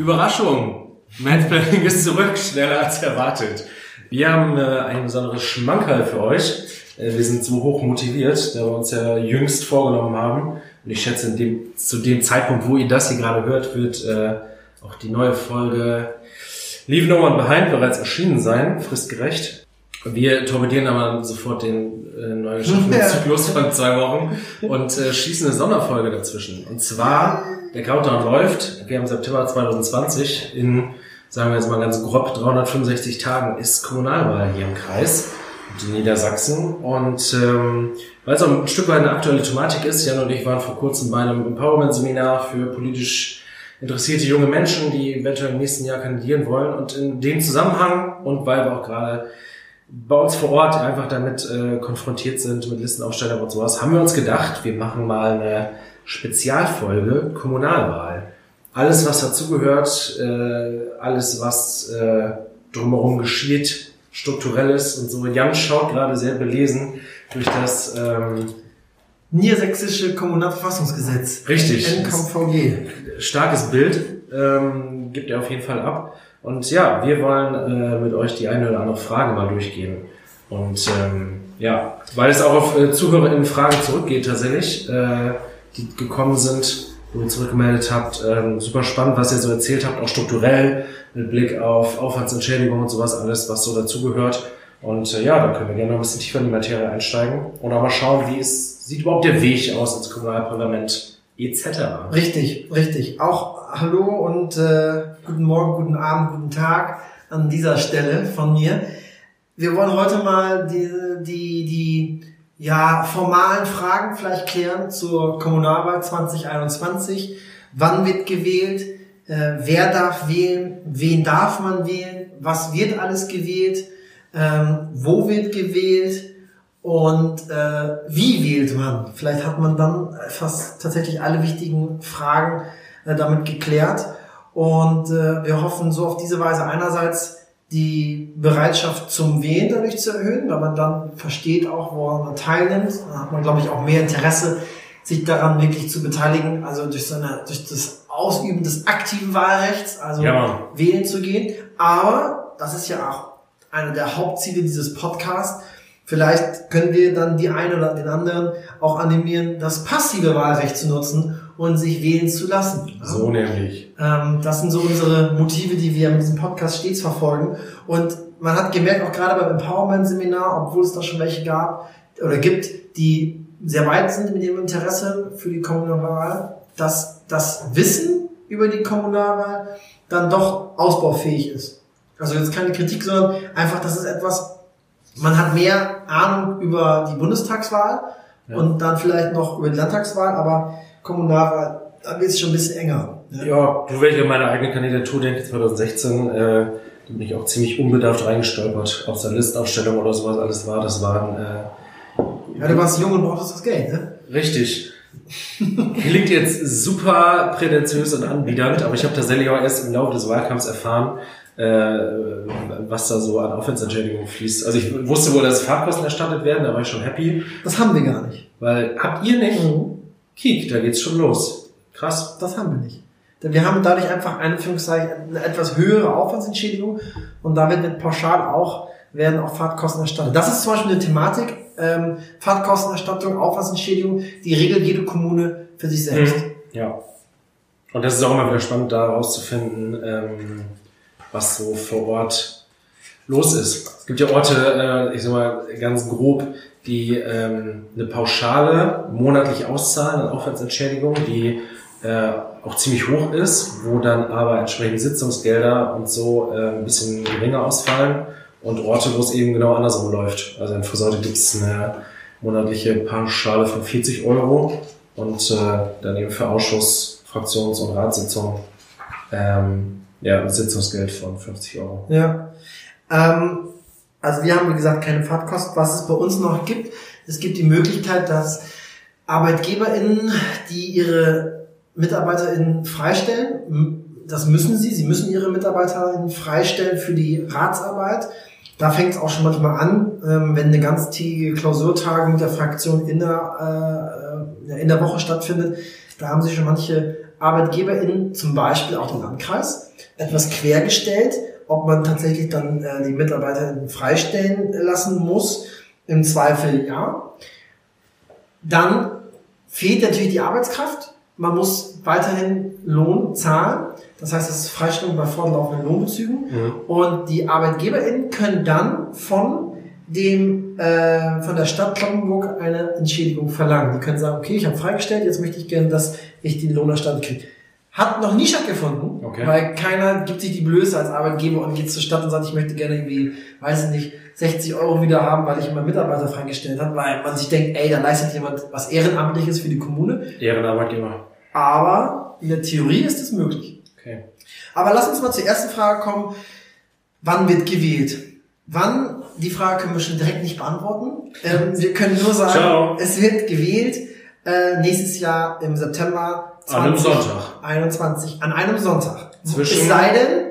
Überraschung! Mansplaining ist zurück, schneller als erwartet. Wir haben äh, ein besonderes Schmankerl für euch. Äh, wir sind so hoch motiviert, da wir uns ja jüngst vorgenommen haben. Und ich schätze, dem, zu dem Zeitpunkt, wo ihr das hier gerade hört, wird äh, auch die neue Folge Leave No One Behind bereits erschienen sein, fristgerecht. Wir torpedieren aber sofort den äh, neu geschaffenen Zyklus von zwei Wochen und äh, schießen eine Sonderfolge dazwischen. Und zwar, der Countdown läuft, wir haben September 2020, in, sagen wir jetzt mal ganz grob, 365 Tagen ist Kommunalwahl hier im Kreis, in Niedersachsen. Und ähm, weil es auch ein Stück weit eine aktuelle Thematik ist, Jan und ich waren vor kurzem bei einem Empowerment-Seminar für politisch interessierte junge Menschen, die eventuell im nächsten Jahr kandidieren wollen. Und in dem Zusammenhang und weil wir auch gerade bei uns vor Ort einfach damit äh, konfrontiert sind, mit Listenaufstellern und sowas, haben wir uns gedacht, wir machen mal eine Spezialfolge Kommunalwahl. Alles, was dazugehört, äh, alles, was äh, drumherum geschieht, strukturelles und so. Jan schaut gerade sehr belesen durch das ähm, Niedersächsische Kommunalverfassungsgesetz. Richtig. NKVG. starkes Bild ähm, gibt er auf jeden Fall ab. Und ja, wir wollen äh, mit euch die eine oder andere Frage mal durchgehen. Und ähm, ja, weil es auch auf äh, ZuhörerInnen Fragen zurückgeht tatsächlich, äh, die gekommen sind, wo ihr zurückgemeldet habt. Ähm, super spannend, was ihr so erzählt habt, auch strukturell, mit Blick auf Aufwandsentschädigung und sowas, alles, was so dazugehört. Und äh, ja, da können wir gerne noch ein bisschen tiefer in die Materie einsteigen und auch mal schauen, wie es sieht überhaupt der Weg aus ins Kommunalparlament etc. Richtig, richtig. Auch hallo und äh, guten Morgen, guten Abend, guten Tag an dieser Stelle von mir. Wir wollen heute mal die, die, die ja, formalen Fragen vielleicht klären zur Kommunalwahl 2021. Wann wird gewählt? Äh, wer darf wählen? Wen darf man wählen? Was wird alles gewählt? Ähm, wo wird gewählt? Und äh, wie wählt man? Vielleicht hat man dann fast tatsächlich alle wichtigen Fragen äh, damit geklärt. Und äh, wir hoffen so auf diese Weise einerseits die Bereitschaft zum Wählen dadurch zu erhöhen, weil man dann versteht auch, woran man teilnimmt. Dann hat man, glaube ich, auch mehr Interesse, sich daran wirklich zu beteiligen, also durch so eine, durch das Ausüben des aktiven Wahlrechts, also Ja. wählen zu gehen. Aber das ist ja auch einer der Hauptziele dieses Podcasts. Vielleicht können wir dann die einen oder den anderen auch animieren, das passive Wahlrecht zu nutzen und sich wählen zu lassen. So nämlich. Ähm, das sind so unsere Motive, die wir mit diesem Podcast stets verfolgen. Und man hat gemerkt, auch gerade beim Empowerment-Seminar, obwohl es da schon welche gab oder gibt, die sehr weit sind mit ihrem Interesse für die Kommunalwahl, dass das Wissen über die Kommunalwahl dann doch ausbaufähig ist. Also jetzt keine Kritik, sondern einfach, das ist etwas, man hat mehr Ahnung über die Bundestagswahl Ja. und dann vielleicht noch über die Landtagswahl, aber Kommunalwahl, da wird es schon ein bisschen enger. ne? Ja, du ich an meine eigene Kandidatur denke, 2016, äh, da bin ich auch ziemlich unbedarft reingestolpert. Aus der Listaufstellung oder sowas alles war. Das waren äh, Ja, du warst jung und brauchtest das Geld, ne? richtig. Klingt jetzt super prätentiös und anbiedernd, aber ich habe tatsächlich auch erst im Laufe des Wahlkampfs erfahren, äh, was da so an Aufwandsentschädigung fließt. Also ich wusste wohl, dass Fahrtkosten erstattet werden, da war ich schon happy. Das haben wir gar nicht. Weil habt ihr nicht? Kiek, da geht's schon los. Krass. Das haben wir nicht. Denn wir haben dadurch einfach in Anführungszeichen eine etwas höhere Aufwandsentschädigung und damit wird pauschal auch, werden auch Fahrtkosten erstattet. Das ist zum Beispiel eine Thematik, ähm, Fahrtkostenerstattung, Aufwandsentschädigung, die regelt jede Kommune für sich selbst. Ja. Und das ist auch immer wieder spannend, da herauszufinden, ähm, was so vor Ort los ist. Es gibt ja Orte, äh, ich sag mal ganz grob, die ähm, eine Pauschale monatlich auszahlen an Aufwandsentschädigung, die äh, auch ziemlich hoch ist, wo dann aber entsprechend Sitzungsgelder und so äh, ein bisschen geringer ausfallen und Orte, wo es eben genau andersrum läuft. Also in Friseute gibt es eine monatliche Pauschale von 40 Euro und äh, dann eben für Ausschuss, Fraktions- und Ratssitzungen ähm, Ja, Sitzungsgeld von 50 Euro. Ja. Ähm, also wir haben, wie gesagt, keine Fahrtkosten. Was es bei uns noch gibt, es gibt die Möglichkeit, dass ArbeitgeberInnen, die ihre MitarbeiterInnen freistellen, das müssen sie, sie müssen ihre MitarbeiterInnen freistellen für die Ratsarbeit. Da fängt es auch schon manchmal an, ähm, wenn eine ganztägige Klausurtagung der Fraktion in der, äh, in der Woche stattfindet. Da haben sich schon manche ArbeitgeberInnen, zum Beispiel auch den Landkreis, etwas quergestellt, ob man tatsächlich dann äh, die MitarbeiterInnen freistellen lassen muss. Im Zweifel ja. Dann fehlt natürlich die Arbeitskraft. Man muss weiterhin Lohn zahlen. Das heißt, es ist Freistellung bei fortlaufenden Lohnbezügen. Mhm. Und die ArbeitgeberInnen können dann von dem äh, von der Stadt Kloppenburg eine Entschädigung verlangen. Die können sagen, okay, ich habe freigestellt, jetzt möchte ich gerne, dass ich den Lohnerstand kriege. Hat noch nie stattgefunden, okay. weil keiner gibt sich die Blöße als Arbeitgeber und geht zur Stadt und sagt, ich möchte gerne irgendwie, weiß ich nicht, 60 Euro wieder haben, weil ich meinen Mitarbeiter freigestellt habe, weil man sich denkt, ey, da leistet jemand was Ehrenamtliches für die Kommune. Ehrenarbeitgeber. Aber in der Theorie ist es möglich. Okay. Aber lass uns mal zur ersten Frage kommen. Wann wird gewählt? Wann? Die Frage können wir schon direkt nicht beantworten. Ähm, wir können nur sagen, Ciao. es wird gewählt äh, nächstes Jahr im September 2021. An einem Sonntag. 21, an einem Sonntag. Zwischen es sei denn,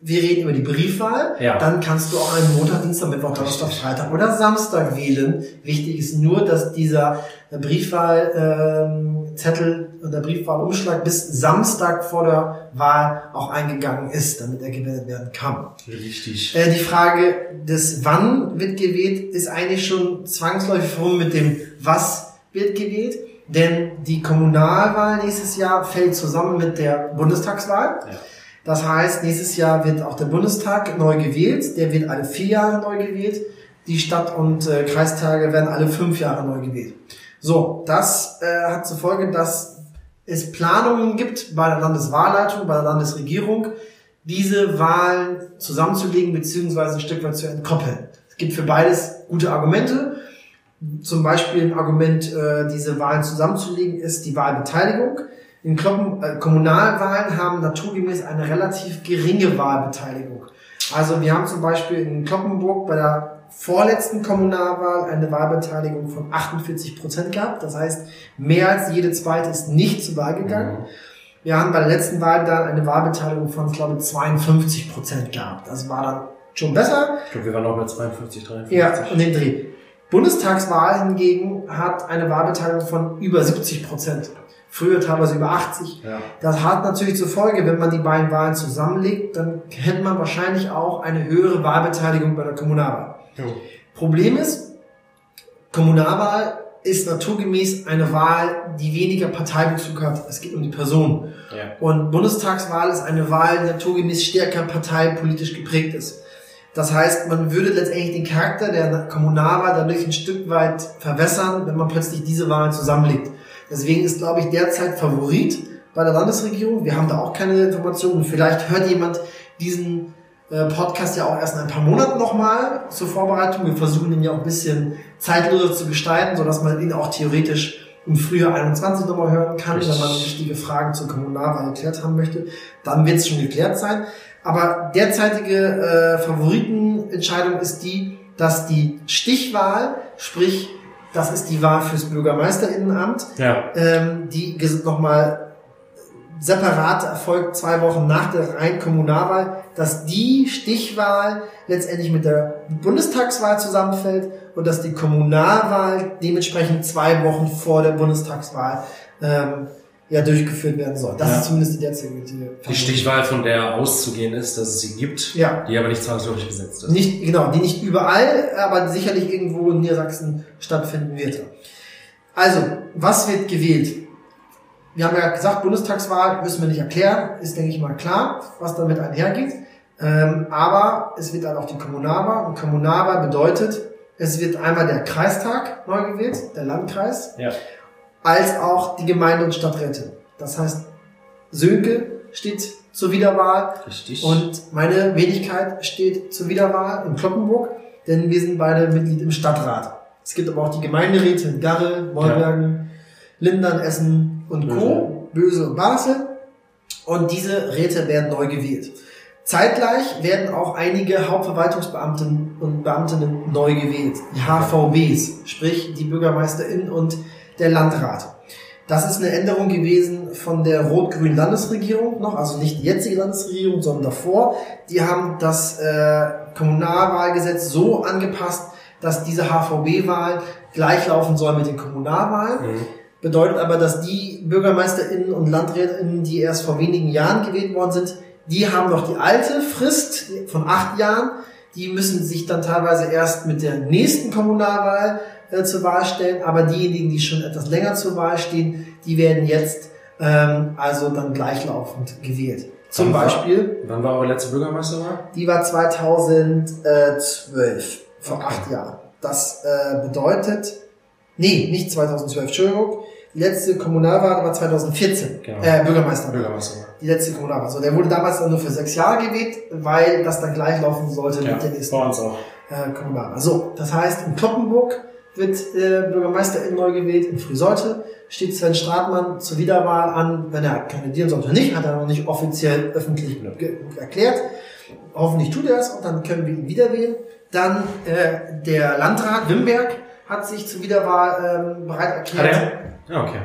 wir reden über die Briefwahl, ja. dann kannst du auch einen Montag, Dienstag, Mittwoch, Donnerstag, Freitag oder Samstag wählen. Wichtig ist nur, dass dieser Briefwahlzettel ähm, und der Briefwahlumschlag bis Samstag vor der Wahl auch eingegangen ist, damit er gewählt werden kann. Richtig. Äh, die Frage des Wann wird gewählt ist eigentlich schon zwangsläufig verbunden mit dem Was wird gewählt. Denn die Kommunalwahl nächstes Jahr fällt zusammen mit der Bundestagswahl. Ja. Das heißt, nächstes Jahr wird auch der Bundestag neu gewählt. Der wird alle vier Jahre neu gewählt. Die Stadt- und äh, Kreistage werden alle fünf Jahre neu gewählt. So, das äh, hat zur Folge, dass es Planungen gibt bei der Landeswahlleitung, bei der Landesregierung, diese Wahlen zusammenzulegen beziehungsweise ein Stück weit zu entkoppeln. Es gibt für beides gute Argumente. Zum Beispiel ein Argument, äh, diese Wahlen zusammenzulegen, ist die Wahlbeteiligung. In Kloppen, äh, Kommunalwahlen haben naturgemäß eine relativ geringe Wahlbeteiligung. Also wir haben zum Beispiel in Kloppenburg bei der vorletzten Kommunalwahl eine Wahlbeteiligung von 48 Prozent gehabt. Das heißt, mehr als jede zweite ist nicht zur Wahl gegangen. Mhm. Wir haben bei der letzten Wahl dann eine Wahlbeteiligung von, glaube ich, 52 Prozent gehabt. Das war dann schon besser. Ich glaube, wir waren auch bei 52, 53. Ja, und den Dreh. Bundestagswahl hingegen hat eine Wahlbeteiligung von über 70 Prozent. Früher teilweise über 80. Ja. Das hat natürlich zur Folge, wenn man die beiden Wahlen zusammenlegt, dann hätte man wahrscheinlich auch eine höhere Wahlbeteiligung bei der Kommunalwahl. Ja. Problem ist, Kommunalwahl ist naturgemäß eine Wahl, die weniger Parteibezug hat. Es geht um die Person. Ja. Und Bundestagswahl ist eine Wahl, die naturgemäß stärker parteipolitisch geprägt ist. Das heißt, man würde letztendlich den Charakter der Kommunalwahl dadurch ein Stück weit verwässern, wenn man plötzlich diese Wahlen zusammenlegt. Deswegen ist, glaube ich, derzeit Favorit bei der Landesregierung. Wir haben da auch keine Informationen. Vielleicht hört jemand diesen äh, Podcast ja auch erst in ein paar Monaten nochmal zur Vorbereitung. Wir versuchen ihn ja auch ein bisschen zeitloser zu gestalten, sodass man ihn auch theoretisch im Frühjahr 21 nochmal hören kann, wenn man wichtige Fragen zur Kommunalwahl geklärt haben möchte. Dann wird es schon geklärt sein. Aber derzeitige äh, Favoritenentscheidung ist die, dass die Stichwahl, sprich, das ist die Wahl fürs Bürgermeisterinnenamt, ja. ähm, die nochmal separat erfolgt zwei Wochen nach der reinen Kommunalwahl, dass die Stichwahl letztendlich mit der Bundestagswahl zusammenfällt und dass die Kommunalwahl dementsprechend zwei Wochen vor der Bundestagswahl ähm, ja durchgeführt werden soll. Das ja. ist zumindest die derzeitige Die Stichwahl, von der auszugehen ist, dass es sie gibt, ja. die aber nicht zwangsläufig gesetzt ist. Nicht, genau, die nicht überall, aber sicherlich irgendwo in Niedersachsen stattfinden wird. Also, was wird gewählt? Wir haben ja gesagt, Bundestagswahl müssen wir nicht erklären, ist, denke ich mal, klar, was damit einhergeht. Ähm, aber es wird dann auch die Kommunalwahl. Und Kommunalwahl bedeutet, es wird einmal der Kreistag neu gewählt, der Landkreis. Ja als auch die Gemeinde- und Stadträte. Das heißt, Sönke steht zur Wiederwahl Richtig. und meine Wenigkeit steht zur Wiederwahl in Kloppenburg, denn wir sind beide Mitglied im Stadtrat. Es gibt aber auch die Gemeinderäte in Garre, Wolbergen, ja. Lindern, Essen und Co., Böse und Basel. Und diese Räte werden neu gewählt. Zeitgleich werden auch einige Hauptverwaltungsbeamten und Beamtinnen neu gewählt. Die HVBs, sprich die BürgermeisterInnen und der Landrat. Das ist eine Änderung gewesen von der rot-grünen Landesregierung noch, also nicht die jetzige Landesregierung, sondern davor. Die haben das äh, Kommunalwahlgesetz so angepasst, dass diese HVB-Wahl gleichlaufen soll mit den Kommunalwahlen. Mhm. Bedeutet aber, dass die BürgermeisterInnen und LandrätInnen, die erst vor wenigen Jahren gewählt worden sind, die haben noch die alte Frist von acht Jahren. Die müssen sich dann teilweise erst mit der nächsten Kommunalwahl äh, zur Wahl stellen. Aber diejenigen, die schon etwas länger zur Wahl stehen, die werden jetzt ähm, also dann gleichlaufend gewählt. Zum wann Beispiel. War, wann war eure letzte Bürgermeisterwahl? Die war 2012, vor okay. acht Jahren. Das äh, bedeutet, nee, nicht 2012, Entschuldigung. Die letzte Kommunalwahl war 2014. Genau. Äh, Bürgermeister. Bürgermeister. Die letzte Kommunalwahl. So, der wurde damals nur für sechs Jahre gewählt, weil das dann gleich laufen sollte ja, mit der nächsten bei uns auch. Äh, Kommunalwahl. So, das heißt, in Kloppenburg wird äh, Bürgermeister in neu gewählt. In Frühsolte steht Sven Stratmann zur Wiederwahl an. Wenn er kandidieren sollte nicht, hat er noch nicht offiziell öffentlich erklärt. Hoffentlich tut er es und dann können wir ihn wieder wählen. Dann äh, der Landrat Wimberg hat sich zur Wiederwahl ähm, bereit erklärt. Hat er? Ja, okay.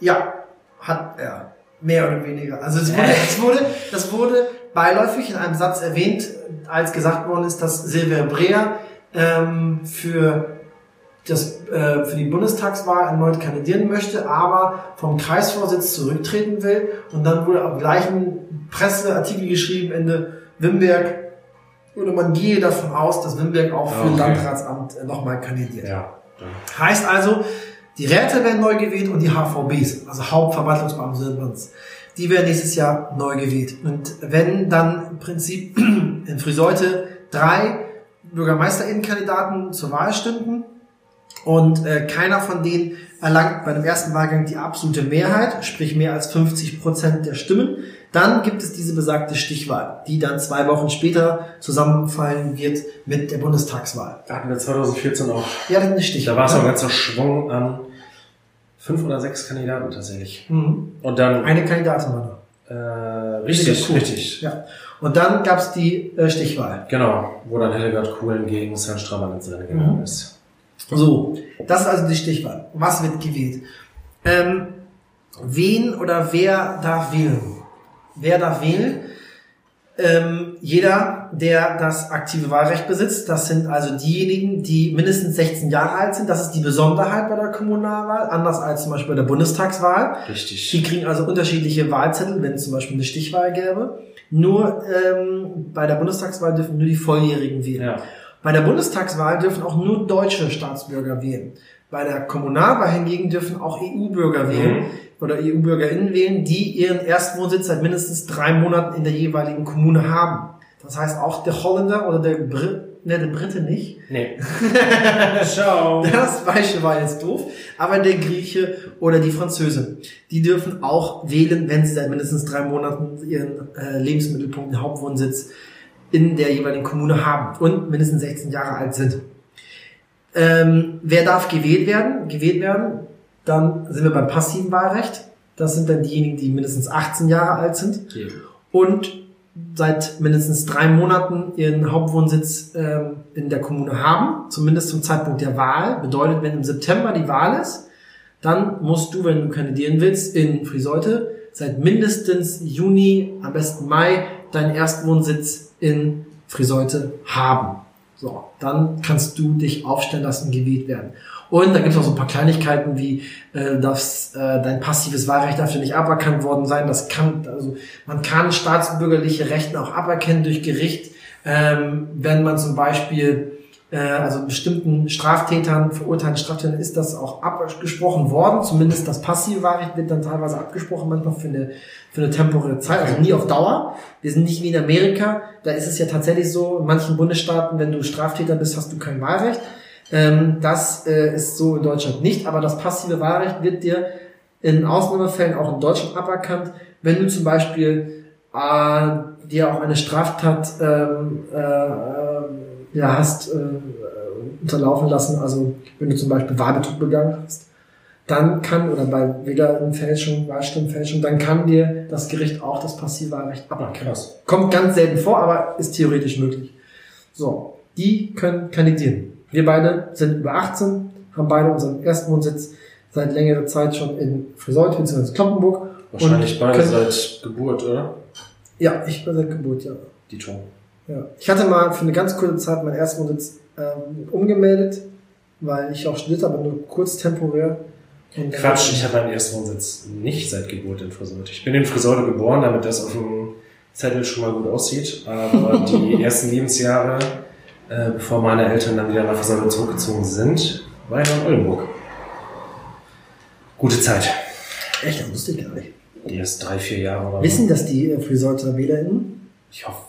Ja, hat er. Mehr oder weniger. Also es wurde, es wurde, das wurde beiläufig in einem Satz erwähnt, als gesagt worden ist, dass Silvia Brea ähm, für das, äh, für die Bundestagswahl erneut kandidieren möchte, aber vom Kreisvorsitz zurücktreten will. Und dann wurde am gleichen Presseartikel geschrieben, Ende Wimberg, oder man gehe davon aus, dass Wimberg auch für okay. Landratsamt äh, nochmal kandidiert. Ja. Heißt also, die Räte werden neu gewählt und die HVBs, also Hauptverwaltungsbeamte die werden nächstes Jahr neu gewählt. Und wenn dann im Prinzip in Friseute drei Bürgermeisterinnenkandidaten zur Wahl stünden und äh, keiner von denen erlangt bei dem ersten Wahlgang die absolute Mehrheit, sprich mehr als 50 Prozent der Stimmen, dann gibt es diese besagte Stichwahl, die dann zwei Wochen später zusammenfallen wird mit der Bundestagswahl. Da hatten wir 2014 auch. Ja, eine Stichwahl. Da war es auch ein ganzer Schwung an fünf oder sechs Kandidaten tatsächlich. Mhm. Und dann. Eine Kandidatin war da. Äh, richtig, cool. richtig. Ja. Und dann gab es die äh, Stichwahl. Genau, wo dann Hildegard Kuhlen gegen Sven Stramann ins Rennen gegangen mhm. ist. So, das ist also die Stichwahl. Was wird gewählt? Ähm, wen oder wer darf wählen? Wer darf wählen? Ähm, jeder, der das aktive Wahlrecht besitzt, das sind also diejenigen, die mindestens 16 Jahre alt sind. Das ist die Besonderheit bei der Kommunalwahl, anders als zum Beispiel bei der Bundestagswahl. Richtig. Die kriegen also unterschiedliche Wahlzettel, wenn es zum Beispiel eine Stichwahl gäbe. Nur ähm, bei der Bundestagswahl dürfen nur die Volljährigen wählen. Ja. Bei der Bundestagswahl dürfen auch nur deutsche Staatsbürger wählen. Bei der Kommunalwahl hingegen dürfen auch EU-Bürger wählen mhm. oder EU-BürgerInnen wählen, die ihren Erstwohnsitz seit mindestens drei Monaten in der jeweiligen Kommune haben. Das heißt, auch der Holländer oder der Brit, ne, der Brite nicht. Nee. Ciao. Das Beispiel war jetzt doof. Aber der Grieche oder die Französin, die dürfen auch wählen, wenn sie seit mindestens drei Monaten ihren äh, Lebensmittelpunkt, den Hauptwohnsitz in der jeweiligen Kommune haben und mindestens 16 Jahre alt sind. Ähm, wer darf gewählt werden? Gewählt werden, dann sind wir beim passiven Wahlrecht. Das sind dann diejenigen, die mindestens 18 Jahre alt sind okay. und seit mindestens drei Monaten ihren Hauptwohnsitz ähm, in der Kommune haben, zumindest zum Zeitpunkt der Wahl. Bedeutet, wenn im September die Wahl ist, dann musst du, wenn du kandidieren willst, in Friseute seit mindestens Juni, am besten Mai, deinen Erstwohnsitz in Friseute haben. So, dann kannst du dich aufstellen lassen, gewählt werden. Und da gibt es auch so ein paar Kleinigkeiten wie, äh, dass äh, dein passives Wahlrecht dafür nicht aberkannt worden sein. Das kann, also man kann staatsbürgerliche Rechte auch aberkennen durch Gericht, ähm, wenn man zum Beispiel also bestimmten Straftätern, verurteilten Straftätern ist das auch abgesprochen worden. Zumindest das passive Wahlrecht wird dann teilweise abgesprochen, manchmal für eine, für eine temporäre Zeit, also nie auf Dauer. Wir sind nicht wie in Amerika. Da ist es ja tatsächlich so, in manchen Bundesstaaten, wenn du Straftäter bist, hast du kein Wahlrecht. Ähm, das äh, ist so in Deutschland nicht, aber das passive Wahlrecht wird dir in Ausnahmefällen auch in Deutschland aberkannt, wenn du zum Beispiel äh, dir auch eine Straftat ähm, äh, äh, ja, hast äh, unterlaufen lassen. Also wenn du zum Beispiel Wahlbetrug begangen hast, dann kann, oder bei Wählerenfälschung, Wahlstimmenfälschung, dann kann dir das Gericht auch das Passivwahlrecht aberkennen. Kommt ganz selten vor, aber ist theoretisch möglich. So, die können kandidieren. Wir beide sind über 18, haben beide unseren ersten Wohnsitz seit längerer Zeit schon in Friseut bzw. Kloppenburg. Wahrscheinlich beide seit Geburt, oder? Ja, ich bin seit Geburt, ja. Die Ton. Ja. Ich hatte mal für eine ganz kurze Zeit meinen ersten Wohnsitz ähm, umgemeldet, weil ich auch studiert habe, nur kurz temporär. Und Quatsch, ich habe meinen ersten Wohnsitz nicht seit Geburt in Friseute. Ich bin in Friseute geboren, damit das auf dem Zettel schon mal gut aussieht. Aber die ersten Lebensjahre, äh, bevor meine Eltern dann wieder nach Friseute zurückgezogen sind, war ich noch in Oldenburg. Gute Zeit. Echt, das wusste ich gar nicht. Die erst drei, vier Jahre oder Wissen das die äh, Friseuter WählerInnen? Ich hoffe.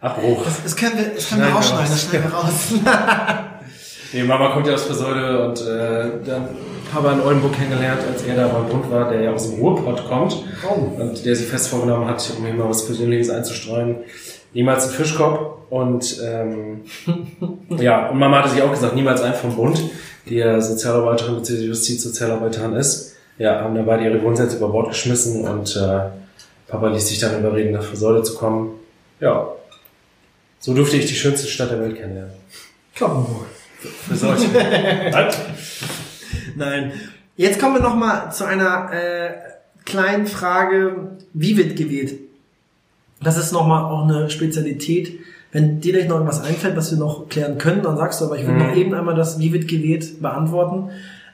Abbruch. Das, das können wir, das können wir rausschneiden, das schneiden wir raus. nee, Mama kommt ja aus Friseute und äh, dann habe in Oldenburg kennengelernt, als er da beim Bund war, der ja aus dem Ruhrpott kommt oh. und der sich fest vorgenommen hat, um mir mal was Persönliches einzustreuen, niemals einen Fischkopf und ähm, ja, und Mama hatte sich auch gesagt, niemals einen vom Bund, die ja Sozialarbeiterin bzw. Justizsozialarbeiterin ist. Ja, haben dabei ihre Grundsätze über Bord geschmissen und äh, Papa ließ sich dann überreden, nach Friseute zu kommen. Ja, so durfte ich die schönste Stadt der Welt kennenlernen. Kloppenburg. Friseute. Nein. Jetzt kommen wir noch mal zu einer äh, kleinen Frage. Wie wird gewählt? Das ist noch mal auch eine Spezialität. Wenn dir gleich noch irgendwas einfällt, was wir noch klären können, dann sagst du, aber ich will mhm. noch eben einmal das Wie wird gewählt beantworten.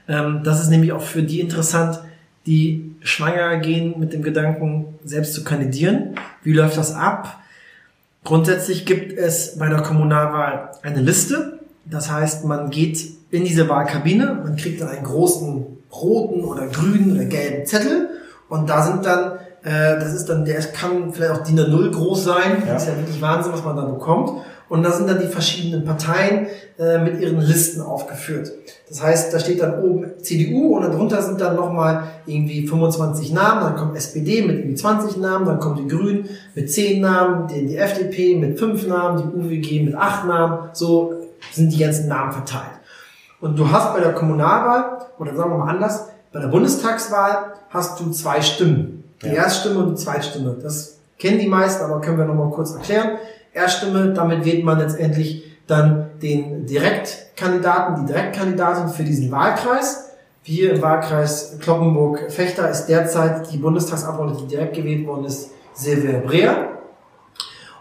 Ähm, das ist nämlich auch für die interessant, die schwanger gehen mit dem Gedanken, selbst zu kandidieren. Wie läuft das ab? Grundsätzlich gibt es bei der Kommunalwahl eine Liste. Das heißt, man geht in diese Wahlkabine, man kriegt dann einen großen roten oder grünen oder gelben Zettel und da sind dann, äh, das ist dann, der kann vielleicht auch DIN A0 groß sein, ja. das ist ja wirklich Wahnsinn, was man da bekommt. Und da sind dann die verschiedenen Parteien äh, mit ihren Listen aufgeführt. Das heißt, da steht dann oben CDU und darunter sind dann nochmal irgendwie 25 Namen, dann kommt SPD mit irgendwie 20 Namen, dann kommt die Grünen mit 10 Namen, die, die FDP mit 5 Namen, die UWG mit 8 Namen, so sind die ganzen Namen verteilt. Und du hast bei der Kommunalwahl, oder sagen wir mal anders, bei der Bundestagswahl hast du zwei Stimmen. Die ja. Erststimme und die Zweitstimme. Das kennen die meisten, aber können wir nochmal kurz erklären. Erststimme, damit wählt man letztendlich dann den Direktkandidaten, die Direktkandidatin für diesen Wahlkreis. Hier im Wahlkreis Kloppenburg-Fechter ist derzeit die Bundestagsabgeordnete, die direkt gewählt worden ist, Silvia Breer.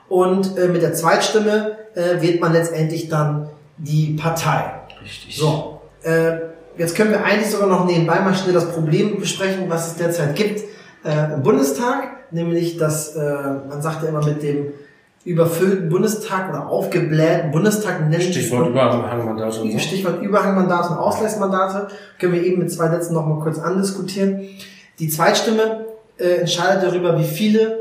Und äh, mit der Zweitstimme äh, wählt man letztendlich dann die Partei. Richtig. So, äh, jetzt können wir eigentlich sogar noch nebenbei mal schnell das Problem besprechen, was es derzeit gibt äh, im Bundestag, nämlich dass äh, man sagt ja immer mit dem überfüllten Bundestag oder aufgeblähten Bundestag nennen. Stichwort Überhangmandate. Und so. Stichwort Überhangmandate und Ausgleichsmandate können wir eben mit zwei Sätzen noch mal kurz andiskutieren. Die Zweitstimme äh, entscheidet darüber, wie viele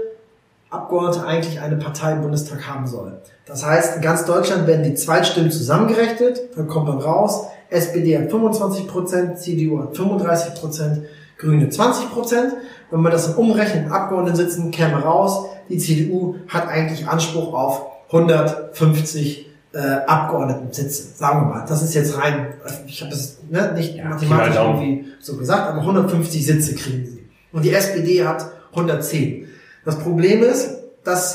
Abgeordnete eigentlich eine Partei im Bundestag haben soll. Das heißt, in ganz Deutschland werden die Zweitstimmen zusammengerechnet, dann kommt man raus, SPD hat 25 Prozent, CDU hat 35 Prozent, Grüne 20 Prozent. Wenn man das umrechnet, Abgeordneten sitzen, käme raus, die CDU hat eigentlich Anspruch auf 150 äh, Abgeordnetensitze, sagen wir mal. Das ist jetzt rein, ich habe das ne, nicht ja, mathematisch irgendwie so gesagt, aber 150 Sitze kriegen sie. Und die SPD hat 110. Das Problem ist, dass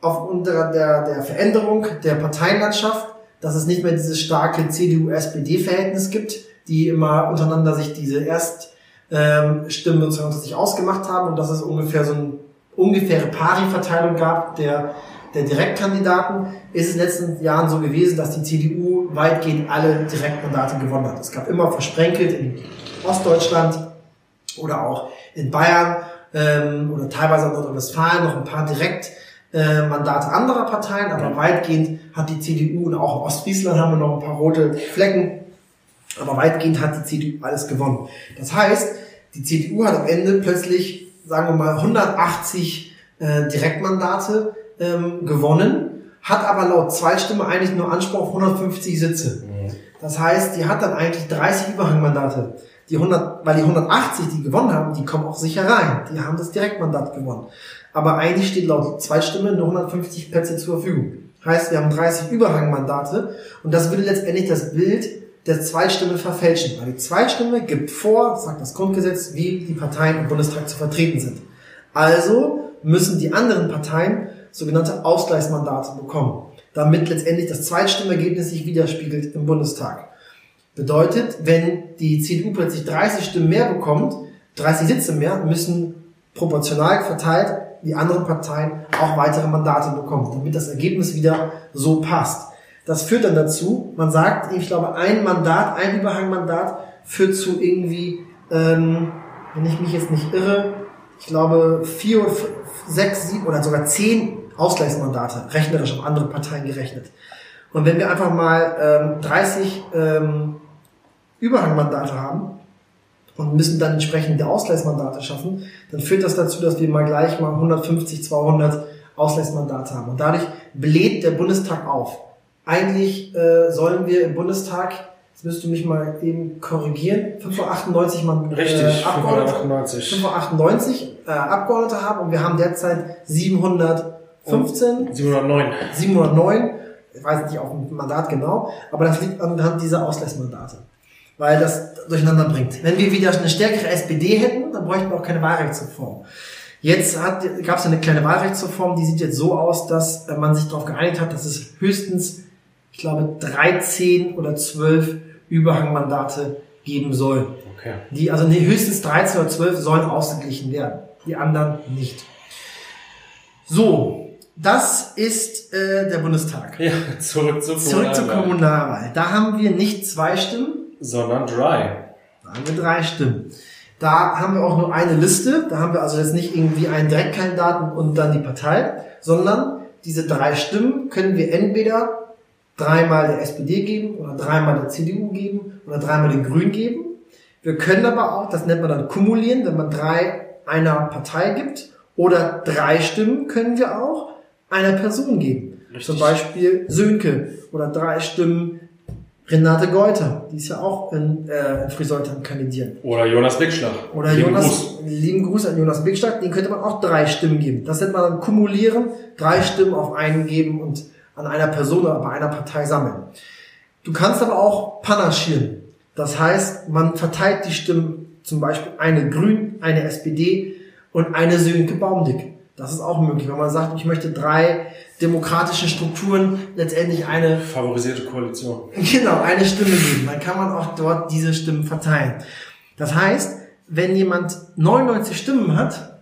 aufgrund der, der, der Veränderung der Parteienlandschaft, dass es nicht mehr dieses starke CDU-SPD-Verhältnis gibt, die immer untereinander sich diese Erststimmen ähm, sozusagen sich ausgemacht haben und dass es ungefähr so ein ungefähre Pari-Verteilung gab der, der Direktkandidaten, ist es in den letzten Jahren so gewesen, dass die CDU weitgehend alle Direktmandate gewonnen hat. Es gab immer versprenkelt in Ostdeutschland oder auch in Bayern ähm, oder teilweise in Nordrhein-Westfalen noch ein paar Direktmandate äh, anderer Parteien, aber weitgehend hat die CDU und auch in Ostfriesland haben wir noch ein paar rote Flecken, aber weitgehend hat die CDU alles gewonnen. Das heißt, die CDU hat am Ende plötzlich sagen wir mal, 180 äh, Direktmandate ähm, gewonnen, hat aber laut Zweitstimme eigentlich nur Anspruch auf 150 Sitze. Mhm. Das heißt, die hat dann eigentlich 30 Überhangmandate. Die 100, weil die 180, die gewonnen haben, die kommen auch sicher rein. Die haben das Direktmandat gewonnen. Aber eigentlich steht laut Zweitstimme nur 150 Plätze zur Verfügung. Heißt, wir haben 30 Überhangmandate und das würde letztendlich das Bild der Zweitstimme verfälschen. Weil die Zweitstimme gibt vor, sagt das Grundgesetz, wie die Parteien im Bundestag zu vertreten sind. Also müssen die anderen Parteien sogenannte Ausgleichsmandate bekommen, damit letztendlich das Zweitstimmergebnis sich widerspiegelt im Bundestag. Bedeutet, wenn die CDU plötzlich 30 Stimmen mehr bekommt, 30 Sitze mehr, müssen proportional verteilt die anderen Parteien auch weitere Mandate bekommen, damit das Ergebnis wieder so passt. Das führt dann dazu, man sagt, ich glaube, ein Mandat, ein Überhangmandat führt zu irgendwie, ähm, wenn ich mich jetzt nicht irre, ich glaube vier, sechs, sieben oder sogar zehn Ausgleichsmandate, rechnerisch auf andere Parteien gerechnet. Und wenn wir einfach mal ähm, 30 ähm, Überhangmandate haben und müssen dann entsprechende Ausgleichsmandate schaffen, dann führt das dazu, dass wir mal gleich mal 150, 200 Ausgleichsmandate haben. Und dadurch bläht der Bundestag auf. Eigentlich äh, sollen wir im Bundestag, jetzt müsst du mich mal eben korrigieren, 598 Mann, Richtig, äh, Abgeordnete, 598. 598 äh, Abgeordnete haben und wir haben derzeit 715. 709. 709, ich weiß nicht auf dem Mandat genau, aber das liegt anhand dieser Ausgleichsmandate. Weil das durcheinander bringt. Wenn wir wieder eine stärkere SPD hätten, dann bräuchten wir auch keine Wahlrechtsreform. Jetzt gab es eine kleine Wahlrechtsreform, die sieht jetzt so aus, dass äh, man sich darauf geeinigt hat, dass es höchstens, ich glaube, 13 oder 12 Überhangmandate geben soll. Okay. Die, also nee, höchstens 13 oder 12 sollen ausgeglichen werden. Die anderen nicht. So, das ist äh, der Bundestag. Ja, zurück zur Zurück zur Kommunalwahl. Da haben wir nicht zwei Stimmen, Sondern dry. da haben wir drei Stimmen. Da haben wir auch nur eine Liste. Da haben wir also jetzt nicht irgendwie einen Direktkandidaten und dann die Partei, sondern diese drei Stimmen können wir entweder dreimal der SPD geben oder dreimal der CDU geben oder dreimal den Grünen geben. Wir können aber auch, das nennt man dann kumulieren, wenn man drei einer Partei gibt oder drei Stimmen können wir auch einer Person geben. Richtig. Zum Beispiel Sönke oder drei Stimmen Renate Geuter, die ist ja auch in, äh, in Friseutern kandidieren. Oder Jonas Bickschlag. Oder Lieben Jonas, Gruß. lieben Gruß an Jonas Bigstadt, den könnte man auch drei Stimmen geben. Das nennt man dann kumulieren, drei Stimmen auf einen geben und an einer Person oder bei einer Partei sammeln. Du kannst aber auch panaschieren. Das heißt, man verteilt die Stimmen, zum Beispiel eine Grün, eine SPD und eine Sönke Baumdick. Das ist auch möglich, wenn man sagt, ich möchte drei demokratische Strukturen letztendlich eine Favorisierte Koalition. Genau, eine Stimme geben. Dann kann man auch dort diese Stimmen verteilen. Das heißt, wenn jemand 99 Stimmen hat,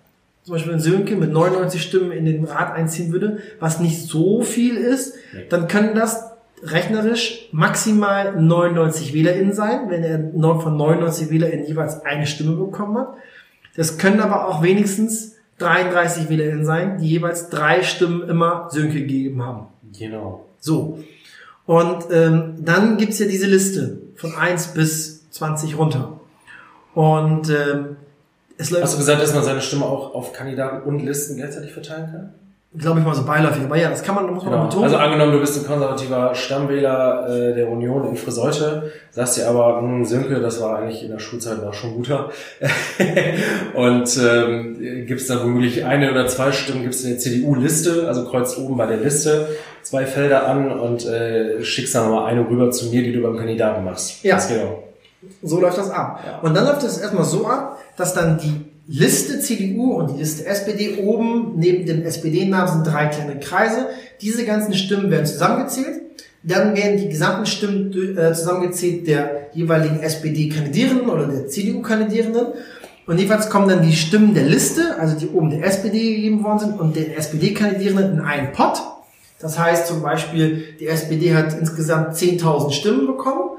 zum Beispiel ein Sönke mit 99 Stimmen in den Rat einziehen würde, was nicht so viel ist, Nee. dann können das rechnerisch maximal 99 WählerInnen sein, wenn er von 99 WählerInnen jeweils eine Stimme bekommen hat. Das können aber auch wenigstens 33 WählerInnen sein, die jeweils drei Stimmen immer Sönke gegeben haben. Genau. So. Und ähm, dann gibt's ja diese Liste von 1 bis 20 runter. Und ähm, es läuft, Hast du gesagt, dass man seine Stimme auch auf Kandidaten und Listen gleichzeitig verteilen kann? glaube ich mal, so beiläufig. Aber ja, das kann man, muss man Genau. betonen. Also angenommen, du bist ein konservativer Stammwähler äh, der Union in Friseute, sagst dir aber, hm, Sönke, das war eigentlich in der Schulzeit war schon guter. und ähm, gibst dann womöglich eine oder zwei Stimmen, gibst in der CDU-Liste, also kreuzt oben bei der Liste zwei Felder an und äh, schickst dann nochmal eine rüber zu mir, die du beim Kandidaten machst. Ja. Das genau. So läuft das ab. Ja. Und dann läuft es erstmal so ab, dass dann die Liste CDU und die Liste SPD oben neben dem SPD-Namen sind drei kleine Kreise. Diese ganzen Stimmen werden zusammengezählt. Dann werden die gesamten Stimmen äh, zusammengezählt der jeweiligen SPD-Kandidierenden oder der CDU-Kandidierenden. Und jeweils kommen dann die Stimmen der Liste, also die oben der SPD gegeben worden sind, und den SPD-Kandidierenden in einen Pot. Das heißt zum Beispiel, die SPD hat insgesamt 10.000 Stimmen bekommen.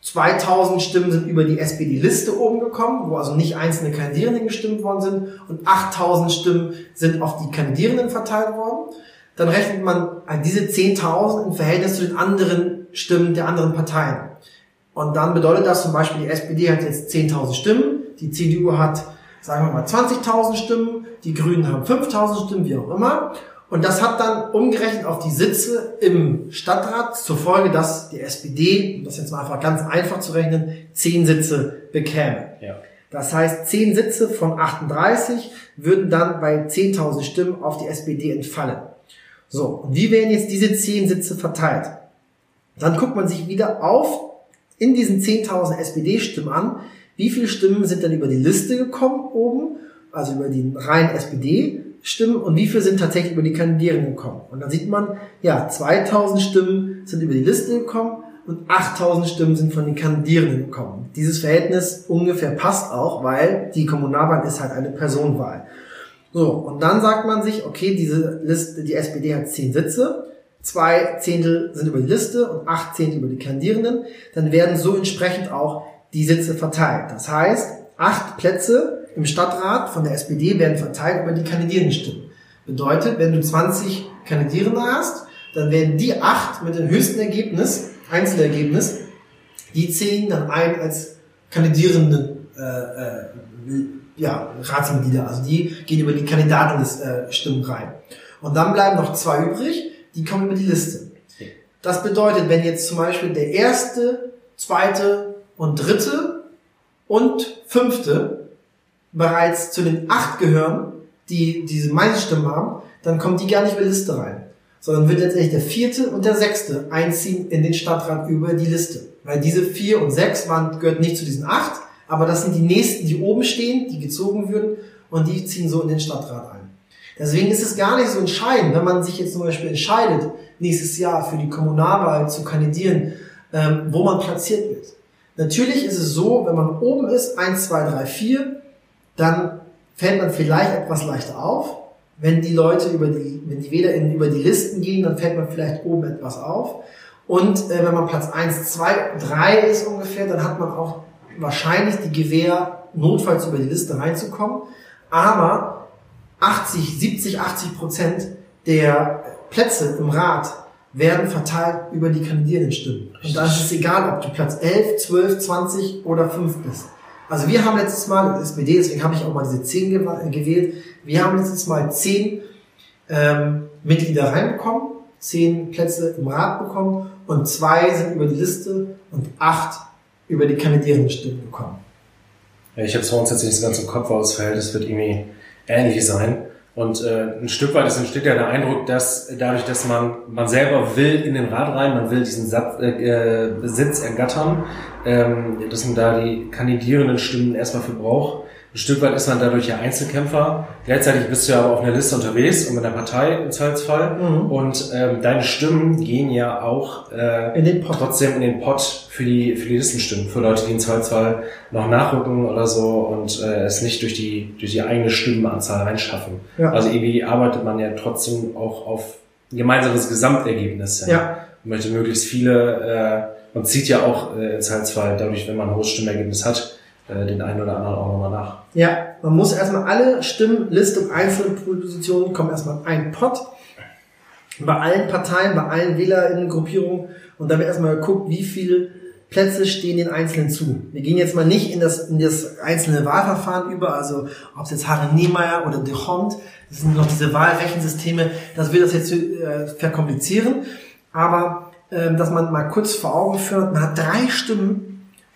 2000 Stimmen sind über die SPD-Liste oben gekommen, wo also nicht einzelne Kandidierende gestimmt worden sind und 8000 Stimmen sind auf die Kandidierenden verteilt worden. Dann rechnet man halt diese 10.000 im Verhältnis zu den anderen Stimmen der anderen Parteien. Und dann bedeutet das zum Beispiel, die SPD hat jetzt 10.000 Stimmen, die CDU hat, sagen wir mal, 20.000 Stimmen, die Grünen haben 5.000 Stimmen, wie auch immer. Und das hat dann umgerechnet auf die Sitze im Stadtrat zur Folge, dass die SPD, um das jetzt mal einfach ganz einfach zu rechnen, 10 Sitze bekäme. Ja. Das heißt, 10 Sitze von 38 würden dann bei 10.000 Stimmen auf die SPD entfallen. So, und wie werden jetzt diese 10 Sitze verteilt? Dann guckt man sich wieder auf in diesen 10.000 SPD-Stimmen an, wie viele Stimmen sind dann über die Liste gekommen oben, also über die reinen SPD-Stimmen und wie viele sind tatsächlich über die Kandidierenden gekommen. Und dann sieht man, ja, 2.000 Stimmen sind über die Liste gekommen und 8.000 Stimmen sind von den Kandidierenden gekommen. Dieses Verhältnis ungefähr passt auch, weil die Kommunalwahl ist halt eine Personenwahl. So, und dann sagt man sich, okay, diese Liste, die SPD hat 10 Sitze, zwei Zehntel sind über die Liste und acht Zehntel über die Kandidierenden, dann werden so entsprechend auch die Sitze verteilt. Das heißt, acht Plätze im Stadtrat von der SPD werden verteilt über die kandidierenden Stimmen. Bedeutet, wenn du 20 Kandidierende hast, dann werden die acht mit dem höchsten Ergebnis, Einzelergebnis, die zählen dann ein als kandidierenden äh, äh, ja, Ratsmitglieder. Also die gehen über die Kandidatenstimmen rein. Und dann bleiben noch zwei übrig, die kommen über die Liste. Das bedeutet, wenn jetzt zum Beispiel der erste, zweite und dritte und fünfte bereits zu den acht gehören, die diese Meinungsstimme haben, dann kommt die gar nicht die Liste rein. Sondern wird letztendlich der vierte und der sechste einziehen in den Stadtrat über die Liste. Weil diese vier und sechs waren, gehört nicht zu diesen acht, aber das sind die nächsten, die oben stehen, die gezogen würden und die ziehen so in den Stadtrat ein. Deswegen ist es gar nicht so entscheidend, wenn man sich jetzt zum Beispiel entscheidet, nächstes Jahr für die Kommunalwahl zu kandidieren, ähm, wo man platziert wird. Natürlich ist es so, wenn man oben ist, 1, 2, 3, 4, dann fällt man vielleicht etwas leichter auf. Wenn die Leute über die, wenn die Wähler über die Listen gehen, dann fällt man vielleicht oben etwas auf. Und äh, wenn man Platz 1, 2, 3 ist ungefähr, dann hat man auch wahrscheinlich die Gewähr, notfalls über die Liste reinzukommen. Aber 80, 70, 80 Prozent der Plätze im Rat werden verteilt über die kandidierenden Stimmen. Und da ist es egal, ob du Platz 11, 12, 20 oder 5 bist. Also wir haben letztes Mal, SPD, deswegen habe ich auch mal diese 10 gewählt, wir haben letztes Mal 10 ähm, Mitglieder reinbekommen, 10 Plätze im Rat bekommen und zwei sind über die Liste und acht über die kandidierenden Stimmen bekommen. Ich habe es bei uns jetzt nicht so ganz im Kopf, aber das Verhältnis wird irgendwie ähnlich sein. Und äh, ein Stück weit ist entsteht ja der Eindruck, dass dadurch, dass man man selber will in den Rat rein, man will diesen Satz, äh, äh, Sitz ergattern, ähm, dass man da die kandidierenden Stimmen erstmal für braucht. Ein Stück weit ist man dadurch ja Einzelkämpfer. Gleichzeitig bist du ja aber auf einer Liste unterwegs und mit einer Partei im Zweifelsfall. Mhm. Und ähm, deine Stimmen gehen ja auch äh, in den Pot. trotzdem in den Pot für die, für die Listenstimmen. Für Leute, die im Zweifelsfall noch nachrücken oder so und äh, es nicht durch die, durch die eigene Stimmenanzahl reinschaffen. Ja. Also irgendwie arbeitet man ja trotzdem auch auf ein gemeinsames Gesamtergebnis. Ja. ja. Man möchte möglichst viele, äh, man zieht ja auch äh, im Zweifelsfall dadurch, wenn man ein hohes Stimmergebnis hat, äh, den einen oder anderen auch nochmal nach. Ja, man muss erstmal alle Stimmen, Liste und Einzelpositionen kommen erstmal in einen Pot. Bei allen Parteien, bei allen WählerInnen-Gruppierungen und dann wird erstmal geguckt, wie viele Plätze stehen den Einzelnen zu. Wir gehen jetzt mal nicht in das, in das einzelne Wahlverfahren über, also ob es jetzt Harry Niemeyer oder de Hond, das sind noch diese Wahlrechensysteme, das wird das jetzt äh, verkomplizieren, aber äh, dass man mal kurz vor Augen führt, man hat drei Stimmen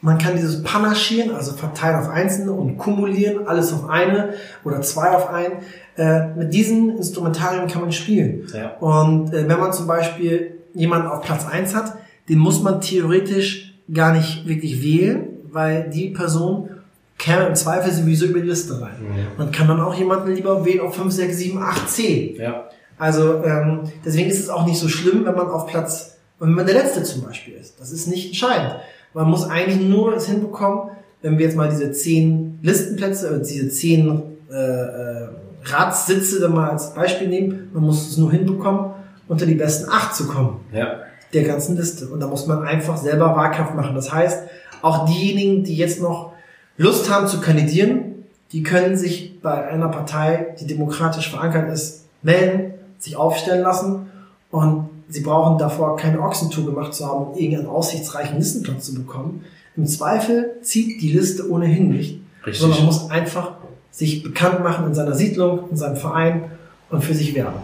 man kann dieses Panaschieren, also verteilen auf einzelne und kumulieren, alles auf eine oder zwei auf ein. Äh, mit diesen Instrumentarien kann man spielen. Ja. Und äh, wenn man zum Beispiel jemanden auf Platz eins hat, den muss man theoretisch gar nicht wirklich wählen, weil die Person käme im Zweifel sowieso über die Liste rein. Mhm. Man kann dann auch jemanden lieber wählen auf 5, 6, 7, 8, 10. Ja. Also ähm, deswegen ist es auch nicht so schlimm, wenn man auf Platz, wenn man der Letzte zum Beispiel ist. Das ist nicht entscheidend. Man muss eigentlich nur es hinbekommen, wenn wir jetzt mal diese zehn Listenplätze, äh, diese zehn äh, äh, Ratssitze dann mal als Beispiel nehmen, man muss es nur hinbekommen, unter die besten acht zu kommen. Ja. Der ganzen Liste. Und da muss man einfach selber Wahlkampf machen. Das heißt, auch diejenigen, die jetzt noch Lust haben zu kandidieren, die können sich bei einer Partei, die demokratisch verankert ist, melden, sich aufstellen lassen und Sie brauchen davor keine Ochsentour gemacht zu haben, um irgendeinen aussichtsreichen Listenplatz zu bekommen. Im Zweifel zieht die Liste ohnehin nicht, Richtig. sondern man muss einfach sich bekannt machen in seiner Siedlung, in seinem Verein und für sich werben.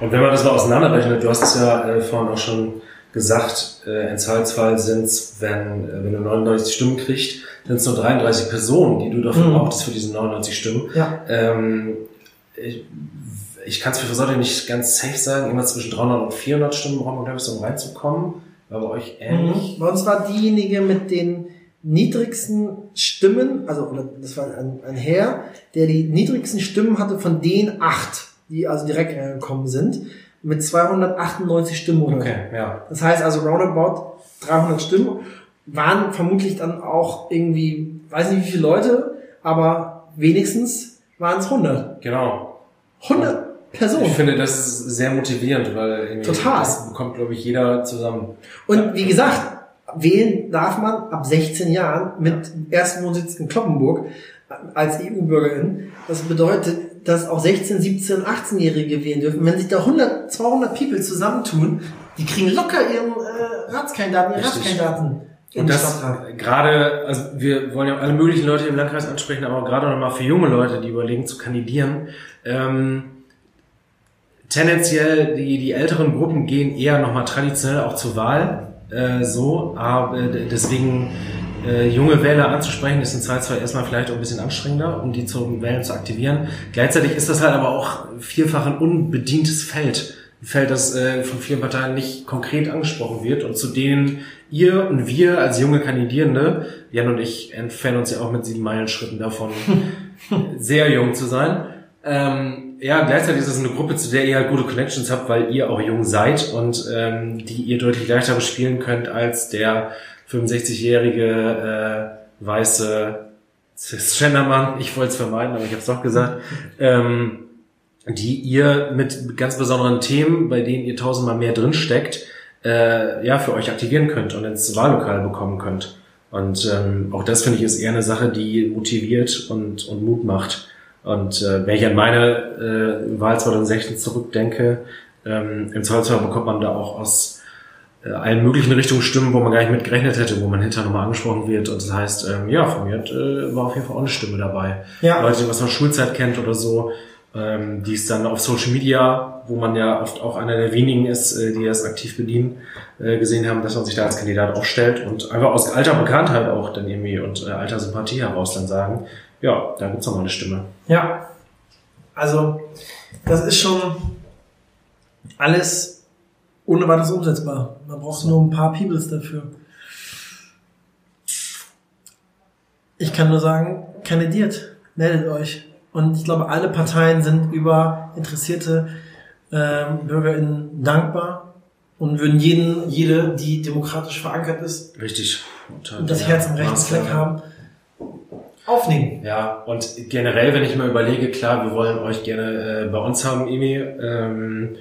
Und wenn man das mal auseinanderbrechen, du hast es ja äh, vorhin auch schon gesagt, äh, im Zweifelsfall sind es, wenn, äh, wenn du 99 Stimmen kriegst, sind es nur 33 Personen, die du dafür mhm. brauchst für diese 99 Stimmen. Ja. Ähm, ich, ich kann es für Versorgung nicht ganz safe sagen, immer zwischen 300 und 400 Stimmen braucht man, glaube ich, so um reinzukommen. War bei euch ähnlich? Mhm. Bei uns war diejenige mit den niedrigsten Stimmen, also oder das war ein, ein Herr, der die niedrigsten Stimmen hatte von den acht, die also direkt reingekommen sind, mit 298 Stimmen Okay, ja. Das heißt also roundabout 300 Stimmen waren vermutlich dann auch irgendwie, weiß nicht wie viele Leute, aber wenigstens waren es 100. Genau. 100 Personen. Ich finde, das ist sehr motivierend, weil irgendwie Total. das bekommt, glaube ich, jeder zusammen. Und wie gesagt, wählen darf man ab 16 Jahren mit ersten Wohnsitz in Kloppenburg als EU-Bürgerin. Das bedeutet, dass auch 16, 17, 18-Jährige wählen dürfen. Wenn sich da 100, 200 People zusammentun, die kriegen locker ihren äh, Ratskandidaten, ihre. Ratskandidaten Und das gerade, also wir wollen ja alle möglichen Leute im Landkreis ansprechen, aber gerade nochmal für junge Leute, die überlegen zu kandidieren. Ähm, tendenziell, die, die älteren Gruppen gehen eher nochmal traditionell auch zur Wahl. Äh, so, aber äh, deswegen äh, junge Wähler anzusprechen, ist in Zeit zwar erstmal vielleicht auch ein bisschen anstrengender, um die zum Wählen zu aktivieren. Gleichzeitig ist das halt aber auch vielfach ein unbedientes Feld. Ein Feld, das äh, von vielen Parteien nicht konkret angesprochen wird und zu denen ihr und wir als junge Kandidierende, Jan und ich entfernen uns ja auch mit sieben Meilenschritten davon, sehr jung zu sein. Ähm, ja, gleichzeitig ist es eine Gruppe, zu der ihr halt gute Connections habt, weil ihr auch jung seid und ähm, die ihr deutlich leichter bespielen könnt als der 65-jährige äh, weiße Cisgendermann. Ich wollte es vermeiden, aber ich habe es doch gesagt. Ähm, die ihr mit ganz besonderen Themen, bei denen ihr tausendmal mehr drin steckt, äh, ja, für euch aktivieren könnt und ins Wahllokal bekommen könnt. Und ähm, auch das finde ich ist eher eine Sache, die motiviert und, und Mut macht. Und äh, wenn ich an meine äh, Wahl 2016 zurückdenke, ähm, im Zweifelsfall bekommt man da auch aus äh, allen möglichen Richtungen Stimmen, wo man gar nicht mit gerechnet hätte, wo man hinterher nochmal angesprochen wird. Und das heißt, ähm, ja, von mir hat, äh, war auf jeden Fall auch eine Stimme dabei. Ja. Leute, die was von Schulzeit kennt oder so, ähm, die es dann auf Social Media, wo man ja oft auch einer der wenigen ist, äh, die das aktiv bedienen, äh, gesehen haben, dass man sich da als Kandidat aufstellt und einfach aus alter Bekanntheit auch dann irgendwie und äh, alter Sympathie heraus dann sagen, ja, da gibt's noch mal eine Stimme. Ja. Also, das ist schon alles ohne weiteres umsetzbar. Man braucht nur ein paar Peoples dafür. Ich kann nur sagen, kandidiert, meldet euch. Und ich glaube, alle Parteien sind über interessierte ähm, BürgerInnen dankbar und würden jeden, jede, die demokratisch verankert ist Richtig. Und, und das Herz am rechten Fleck haben, aufnehmen. Ja, und generell, wenn ich mal überlege, klar, wir wollen euch gerne äh, bei uns haben, Emi. Ähm,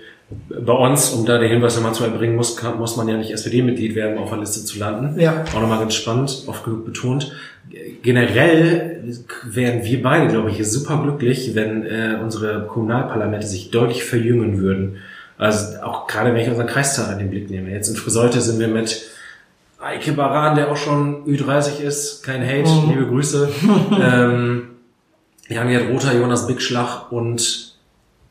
bei uns, um da den Hinweis nochmal zu erbringen, muss, kann, muss man ja nicht SPD-Mitglied werden, um auf der Liste zu landen. Ja. Auch nochmal ganz spannend, oft genug betont. Generell wären wir beide, glaube ich, super glücklich, wenn äh, unsere Kommunalparlamente sich deutlich verjüngen würden. Also auch gerade wenn ich unseren Kreistag in den Blick nehme. Jetzt in Friseute sind wir mit Eike Baran, der auch schon Ü30 ist, kein Hate, Mhm. liebe Grüße. ähm, Jan-Gerd Rother, Jonas Bigschlag und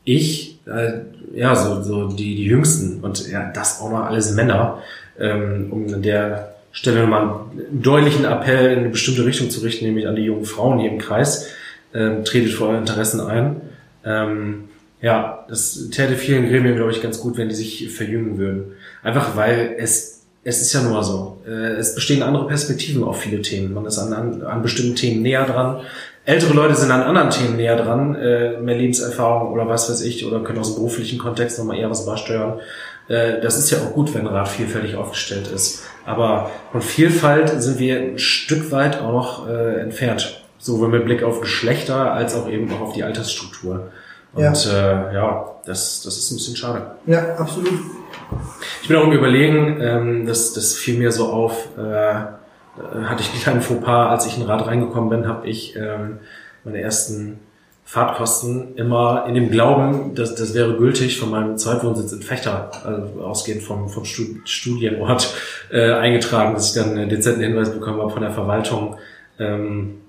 ich, äh, ja, so, so die, die Jüngsten und ja, das auch noch alles Männer, ähm, um an der Stelle nochmal einen deutlichen Appell in eine bestimmte Richtung zu richten, nämlich an die jungen Frauen hier im Kreis. Ähm, tretet für eure Interessen ein. Ähm, ja, das täte vielen Gremien, glaube ich, ganz gut, wenn die sich verjüngen würden. Einfach weil es, es ist ja nur so. Äh, es bestehen andere Perspektiven auf viele Themen. Man ist an, an, an bestimmten Themen näher dran. Ältere Leute sind an anderen Themen näher dran, äh, mehr Lebenserfahrung oder was weiß ich, oder können aus dem beruflichen Kontext nochmal eher was beisteuern. Äh, das ist ja auch gut, wenn Rat vielfältig aufgestellt ist. Aber von Vielfalt sind wir ein Stück weit auch noch äh, entfernt. Sowohl mit Blick auf Geschlechter als auch eben auch auf die Altersstruktur. Und Ja. äh, ja das, das ist ein bisschen schade. Ja, absolut. Ich bin auch im Überlegen, ähm, das, das fiel mir so auf, äh, äh, hatte ich einen kleinen Fauxpas, als ich in den Rad reingekommen bin, habe ich ähm, meine ersten Fahrtkosten immer in dem Glauben, dass das wäre gültig von meinem Zweitwohnsitz in Fechter, also ausgehend vom, vom Stu- Studienort, äh, eingetragen, dass ich dann einen dezenten Hinweis bekommen habe von der Verwaltung. Ähm,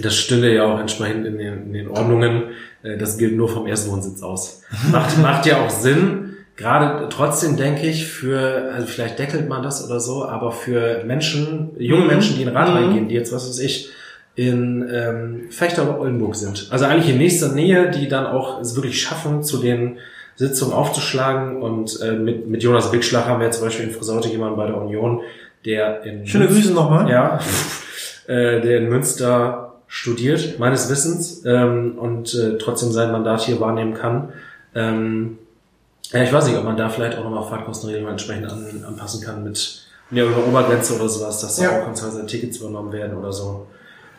das stünde ja auch entsprechend in den, in den Ordnungen. Äh, Das gilt nur vom Erstwohnsitz aus. Macht, macht ja auch Sinn. Gerade trotzdem denke ich für, also vielleicht deckelt man das oder so, aber für Menschen, junge Mhm. Menschen, die in Rad Mhm. reingehen, die jetzt, was weiß ich, in ähm, Fechter oder Oldenburg sind. Also eigentlich in nächster Nähe, die dann auch es wirklich schaffen, zu den Sitzung aufzuschlagen und äh, mit, mit Jonas Wigschlag haben wir zum Beispiel in Frisaute jemanden bei der Union, der in Schöne Grüße nochmal. ja, äh, der in Münster studiert, meines Wissens, ähm, und äh, trotzdem sein Mandat hier wahrnehmen kann. Ähm, ja, ich weiß nicht, ob man da vielleicht auch nochmal Fahrtkostenregelungen entsprechend an, anpassen kann mit ja, über Obergrenze oder sowas, dass da Ja. auch konzertierte Tickets übernommen werden oder so.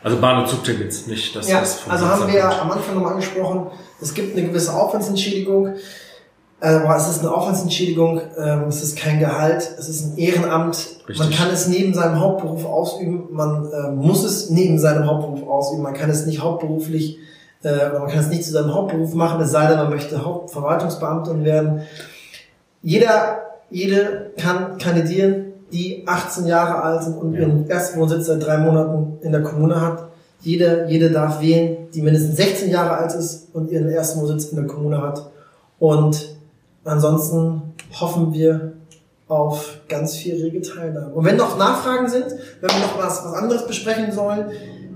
Also Bahn- und Zugtickets, nicht, dass Ja, das also haben wir ja am Anfang nochmal angesprochen, es gibt eine gewisse Aufwandsentschädigung, aber es ist eine Aufwandsentschädigung, ähm, es ist kein Gehalt, es ist ein Ehrenamt. Richtig. Man kann es neben seinem Hauptberuf ausüben, man äh, muss es neben seinem Hauptberuf ausüben, man kann es nicht hauptberuflich, äh, oder man kann es nicht zu seinem Hauptberuf machen, es sei denn, man möchte Hauptverwaltungsbeamtin werden. Jeder, jede kann kandidieren, die 18 Jahre alt sind und Ja. ihren Erstwohnsitz seit drei Monaten in der Kommune hat. Jede, jede darf wählen, die mindestens 16 Jahre alt ist und ihren Erstwohnsitz in der Kommune hat. Und ansonsten hoffen wir auf ganz viel rege Teilnahme. Und wenn noch Nachfragen sind, wenn wir noch was, was anderes besprechen sollen,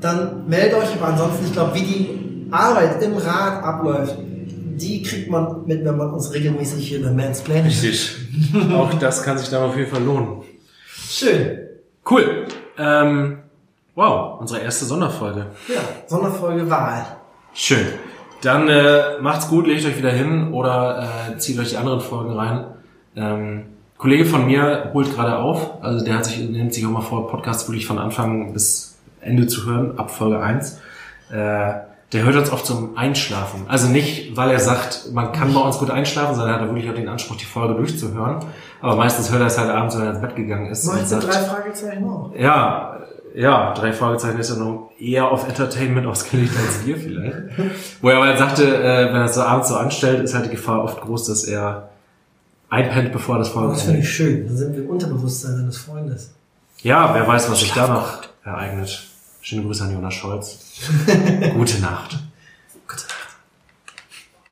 dann meldet euch. Aber ansonsten, ich glaube, wie die Arbeit im Rat abläuft, die kriegt man mit, wenn man uns regelmäßig hier beim Mansplaining hört. Richtig. auch das kann sich dann auf jeden Fall lohnen. Schön. Cool. Ähm, wow, unsere erste Sonderfolge. Ja, Sonderfolge Wahl. Schön. Dann äh, macht's gut, legt euch wieder hin oder äh, zieht euch die anderen Folgen rein. Ähm, Kollege von mir holt gerade auf, also der hat sich, nimmt sich auch mal vor, Podcasts wirklich von Anfang bis Ende zu hören, ab Folge 1. Äh, der hört uns oft zum Einschlafen. Also nicht, weil er sagt, man kann bei uns gut einschlafen, sondern er hat wirklich auch den Anspruch, die Folge durchzuhören. Aber meistens hört er es halt abends, wenn er ins Bett gegangen ist. Mit sagt, drei Fragezeichen auch. ja, ja, drei Fragezeichen ist ja noch eher auf Entertainment ausgelegt als wir vielleicht. Wo er aber halt sagte, äh, wenn er es so abends so anstellt, ist halt die Gefahr oft groß, dass er einpennt, bevor das Oh, Folge das finde ich schön. Dann sind wir im Unterbewusstsein seines Freundes. Ja, wer weiß, was sich da noch ereignet. Schöne Grüße an Jonas Scholz. Gute Nacht.